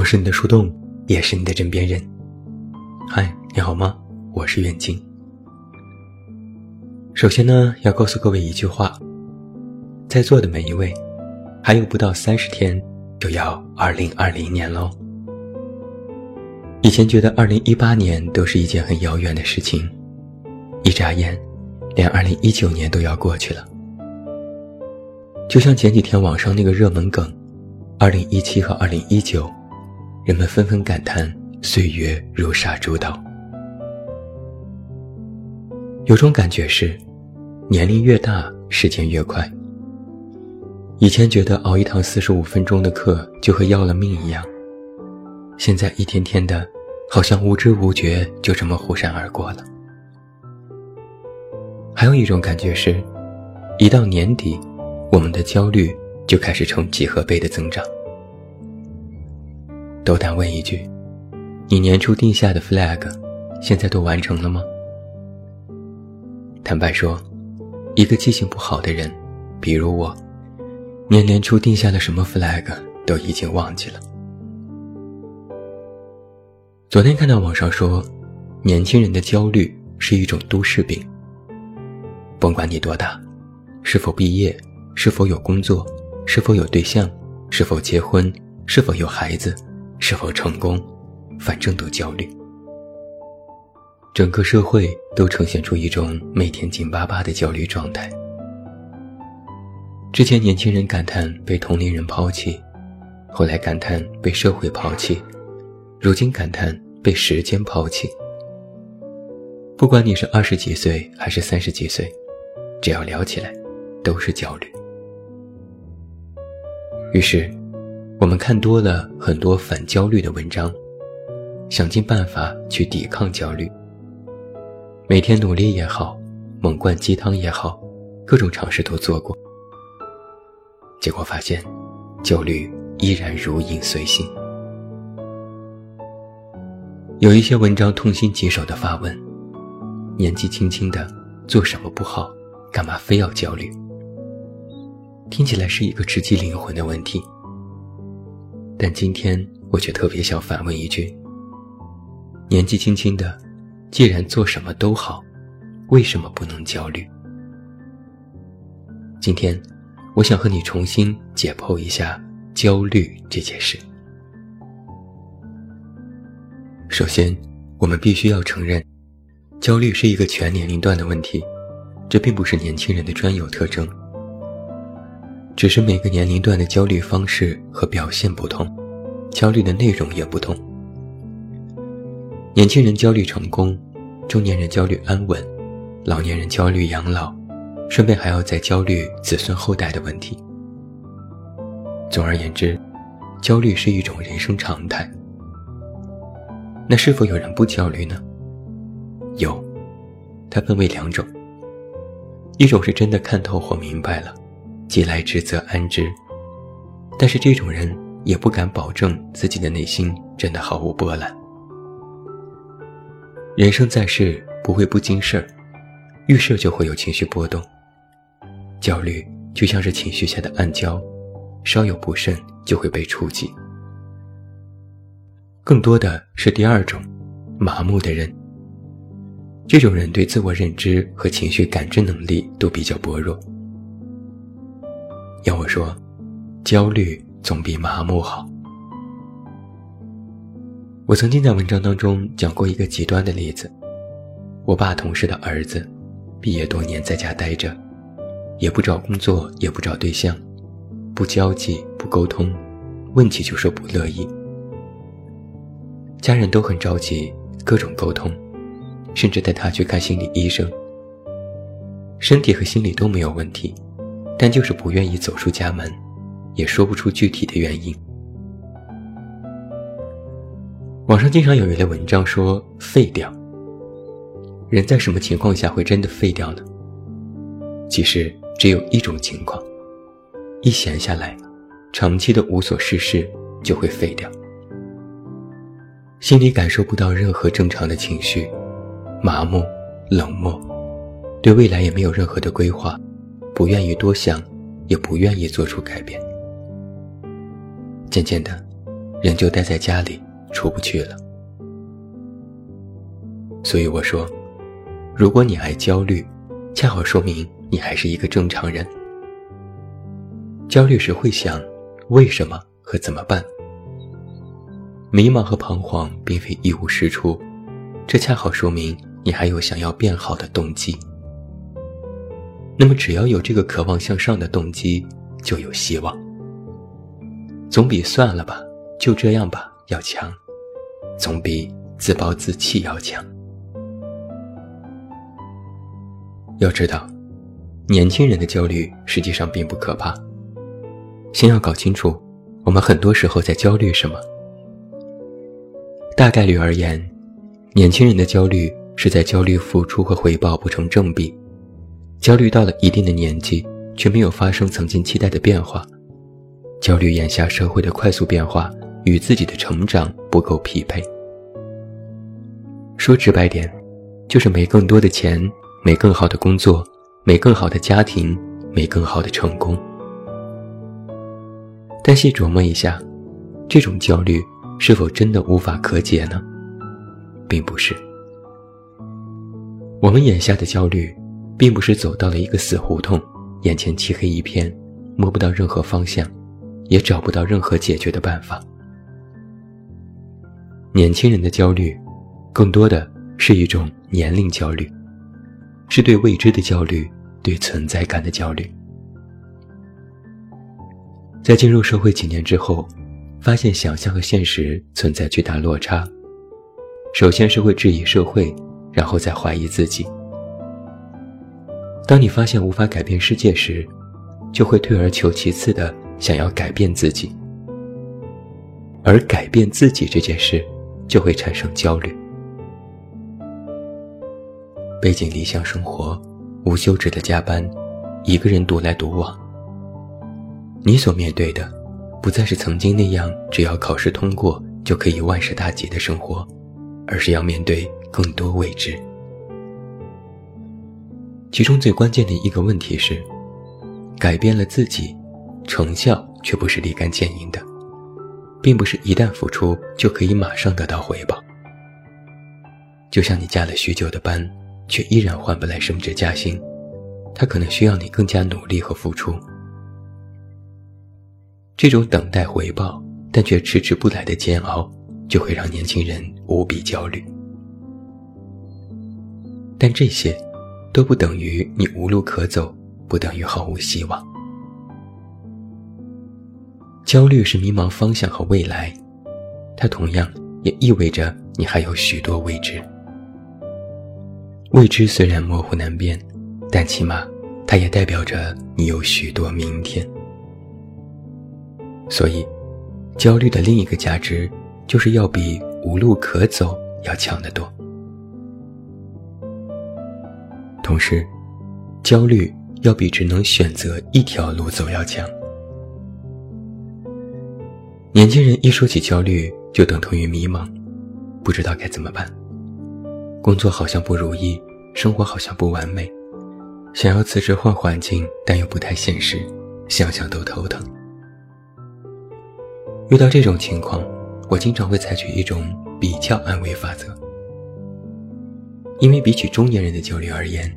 我是你的树洞，也是你的枕边人。嗨，你好吗？我是远近。首先呢，要告诉各位一句话，在座的每一位，还有不到三十天就要二零二零年喽。以前觉得二零一八年都是一件很遥远的事情，一眨眼，连二零一九年都要过去了。就像前几天网上那个热门梗，二零一七和二零一九，人们纷纷感叹岁月如杀猪刀。有种感觉是，年龄越大，时间越快。以前觉得熬一堂四十五分钟的课就和要了命一样。现在一天天的，好像无知无觉就这么忽闪而过了。还有一种感觉是，一到年底，我们的焦虑就开始呈几何倍的增长。斗胆问一句：你年初定下的 flag，现在都完成了吗？坦白说，一个记性不好的人，比如我，年年初定下了什么 flag，都已经忘记了。昨天看到网上说，年轻人的焦虑是一种都市病。甭管你多大，是否毕业，是否有工作，是否有对象，是否结婚，是否有孩子，是否成功，反正都焦虑。整个社会都呈现出一种每天紧巴巴的焦虑状态。之前年轻人感叹被同龄人抛弃，后来感叹被社会抛弃。如今感叹被时间抛弃。不管你是二十几岁还是三十几岁，只要聊起来，都是焦虑。于是，我们看多了很多反焦虑的文章，想尽办法去抵抗焦虑。每天努力也好，猛灌鸡汤也好，各种尝试都做过，结果发现，焦虑依然如影随形。有一些文章痛心疾首的发问：“年纪轻轻的做什么不好，干嘛非要焦虑？”听起来是一个直击灵魂的问题。但今天我却特别想反问一句：年纪轻轻的，既然做什么都好，为什么不能焦虑？今天，我想和你重新解剖一下焦虑这件事。首先，我们必须要承认，焦虑是一个全年龄段的问题，这并不是年轻人的专有特征。只是每个年龄段的焦虑方式和表现不同，焦虑的内容也不同。年轻人焦虑成功，中年人焦虑安稳，老年人焦虑养老，顺便还要再焦虑子孙后代的问题。总而言之，焦虑是一种人生常态。那是否有人不焦虑呢？有，它分为两种。一种是真的看透或明白了，既来之则安之，但是这种人也不敢保证自己的内心真的毫无波澜。人生在世不会不经事儿，遇事就会有情绪波动。焦虑就像是情绪下的暗礁，稍有不慎就会被触及。更多的是第二种，麻木的人。这种人对自我认知和情绪感知能力都比较薄弱。要我说，焦虑总比麻木好。我曾经在文章当中讲过一个极端的例子：我爸同事的儿子，毕业多年在家待着，也不找工作，也不找对象，不交际，不沟通，问起就说不乐意。家人都很着急，各种沟通，甚至带他去看心理医生。身体和心理都没有问题，但就是不愿意走出家门，也说不出具体的原因。网上经常有一类文章说“废掉”，人在什么情况下会真的废掉呢？其实只有一种情况：一闲下来，长期的无所事事就会废掉。心里感受不到任何正常的情绪，麻木、冷漠，对未来也没有任何的规划，不愿意多想，也不愿意做出改变。渐渐的，人就待在家里出不去了。所以我说，如果你爱焦虑，恰好说明你还是一个正常人。焦虑时会想为什么和怎么办，迷茫和彷徨并非一无是处，这恰好说明你还有想要变好的动机。那么只要有这个渴望向上的动机，就有希望。总比算了吧，就这样吧要强，总比自暴自弃要强。要知道，年轻人的焦虑实际上并不可怕。先要搞清楚，我们很多时候在焦虑什么。大概率而言，年轻人的焦虑是在焦虑付出和回报不成正比，焦虑到了一定的年纪却没有发生曾经期待的变化，焦虑眼下社会的快速变化与自己的成长不够匹配。说直白点，就是没更多的钱。没更好的工作，没更好的家庭，没更好的成功。但细琢磨一下，这种焦虑是否真的无法可解呢？并不是。我们眼下的焦虑，并不是走到了一个死胡同，眼前漆黑一片，摸不到任何方向，也找不到任何解决的办法。年轻人的焦虑，更多的是一种年龄焦虑。是对未知的焦虑，对存在感的焦虑。在进入社会几年之后，发现想象和现实存在巨大落差。首先是会质疑社会，然后再怀疑自己。当你发现无法改变世界时，就会退而求其次的想要改变自己，而改变自己这件事，就会产生焦虑。背井离乡生活，无休止的加班，一个人独来独往。你所面对的，不再是曾经那样只要考试通过就可以万事大吉的生活，而是要面对更多未知。其中最关键的一个问题是，改变了自己，成效却不是立竿见影的，并不是一旦付出就可以马上得到回报。就像你加了许久的班。却依然换不来升职加薪，他可能需要你更加努力和付出。这种等待回报但却迟迟不来的煎熬，就会让年轻人无比焦虑。但这些，都不等于你无路可走，不等于毫无希望。焦虑是迷茫方向和未来，它同样也意味着你还有许多未知。未知虽然模糊难辨，但起码它也代表着你有许多明天。所以，焦虑的另一个价值，就是要比无路可走要强得多。同时，焦虑要比只能选择一条路走要强。年轻人一说起焦虑，就等同于迷茫，不知道该怎么办。工作好像不如意，生活好像不完美，想要辞职换环境，但又不太现实，想想都头疼。遇到这种情况，我经常会采取一种比较安慰法则，因为比起中年人的焦虑而言，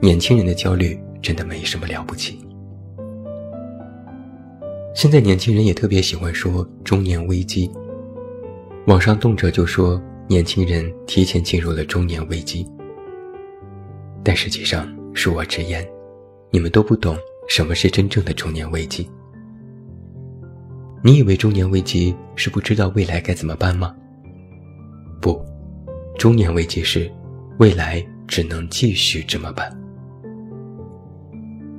年轻人的焦虑真的没什么了不起。现在年轻人也特别喜欢说中年危机，网上动辄就说。年轻人提前进入了中年危机，但实际上，恕我直言，你们都不懂什么是真正的中年危机。你以为中年危机是不知道未来该怎么办吗？不，中年危机是未来只能继续这么办。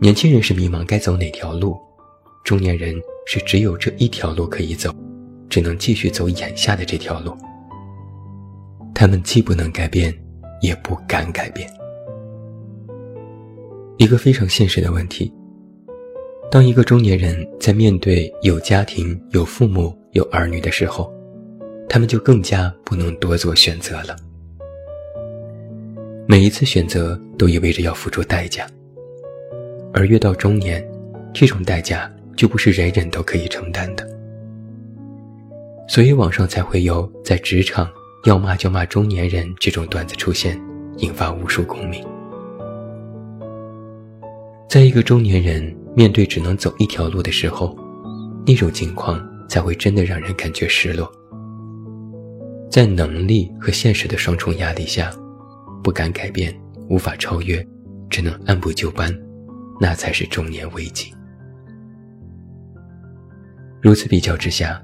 年轻人是迷茫该走哪条路，中年人是只有这一条路可以走，只能继续走眼下的这条路。他们既不能改变，也不敢改变。一个非常现实的问题：当一个中年人在面对有家庭、有父母、有儿女的时候，他们就更加不能多做选择了。每一次选择都意味着要付出代价，而越到中年，这种代价就不是人人都可以承担的。所以网上才会有在职场要骂就骂中年人这种段子出现，引发无数共鸣。在一个中年人面对只能走一条路的时候，那种境况才会真的让人感觉失落。在能力和现实的双重压力下，不敢改变，无法超越，只能按部就班，那才是中年危机。如此比较之下，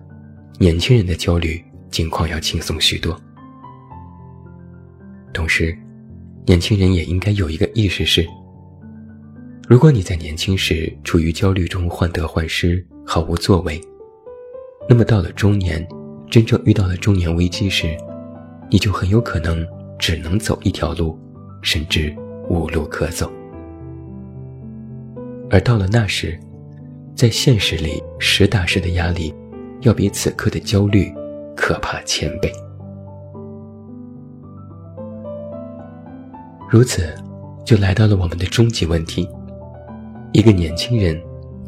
年轻人的焦虑境况要轻松许多。同时，年轻人也应该有一个意识是。如果你在年轻时处于焦虑中患得患失、毫无作为，那么到了中年，真正遇到了中年危机时，你就很有可能只能走一条路，甚至无路可走。而到了那时，在现实里实打实的压力，要比此刻的焦虑可怕千倍。如此，就来到了我们的终极问题。一个年轻人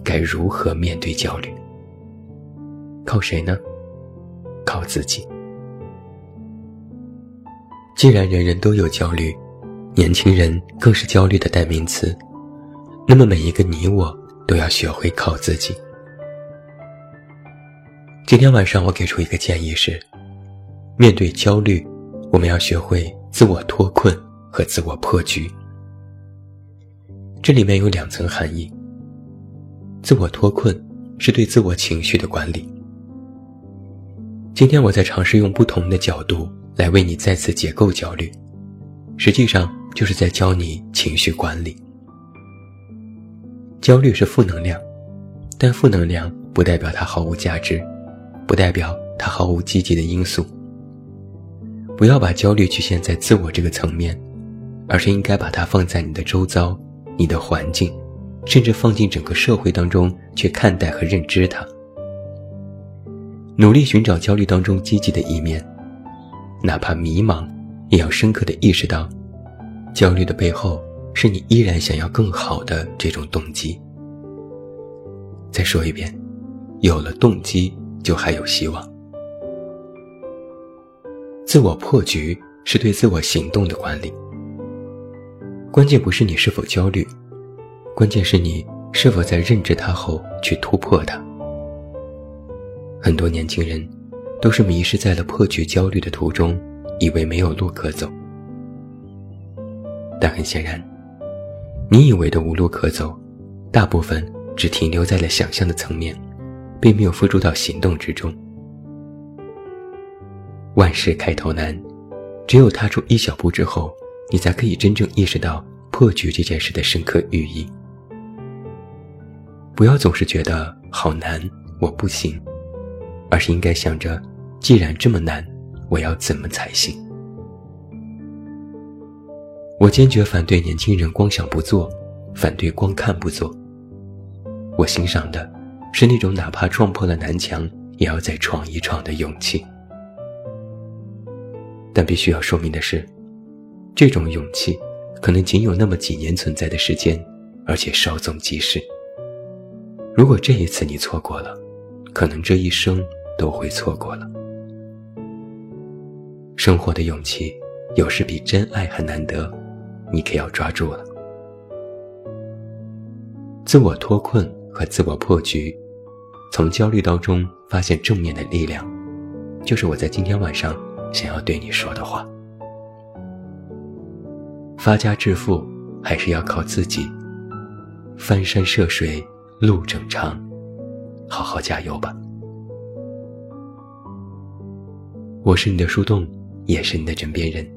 该如何面对焦虑？靠谁呢？靠自己。既然人人都有焦虑，年轻人更是焦虑的代名词，那么每一个你我都要学会靠自己。今天晚上我给出一个建议是：面对焦虑，我们要学会自我脱困和自我破局。这里面有两层含义。自我脱困是对自我情绪的管理。今天我在尝试用不同的角度来为你再次解构焦虑，实际上就是在教你情绪管理。焦虑是负能量，但负能量不代表它毫无价值，不代表它毫无积极的因素。不要把焦虑局限在自我这个层面，而是应该把它放在你的周遭。你的环境，甚至放进整个社会当中去看待和认知它，努力寻找焦虑当中积极的一面，哪怕迷茫，也要深刻的意识到，焦虑的背后是你依然想要更好的这种动机。再说一遍，有了动机，就还有希望。自我破局是对自我行动的管理。关键不是你是否焦虑，关键是你是否在认知它后去突破它。很多年轻人都是迷失在了破局焦虑的途中，以为没有路可走。但很显然，你以为的无路可走，大部分只停留在了想象的层面，并没有付诸到行动之中。万事开头难，只有踏出一小步之后。你才可以真正意识到破局这件事的深刻寓意。不要总是觉得好难，我不行，而是应该想着，既然这么难，我要怎么才行？我坚决反对年轻人光想不做，反对光看不做。我欣赏的是那种哪怕撞破了南墙，也要再闯一闯的勇气。但必须要说明的是。这种勇气，可能仅有那么几年存在的时间，而且稍纵即逝。如果这一次你错过了，可能这一生都会错过了。生活的勇气，有时比真爱还难得，你可要抓住了。自我脱困和自我破局，从焦虑当中发现正面的力量，就是我在今天晚上想要对你说的话。发家致富还是要靠自己，翻山涉水路正长，好好加油吧。我是你的树洞，也是你的枕边人。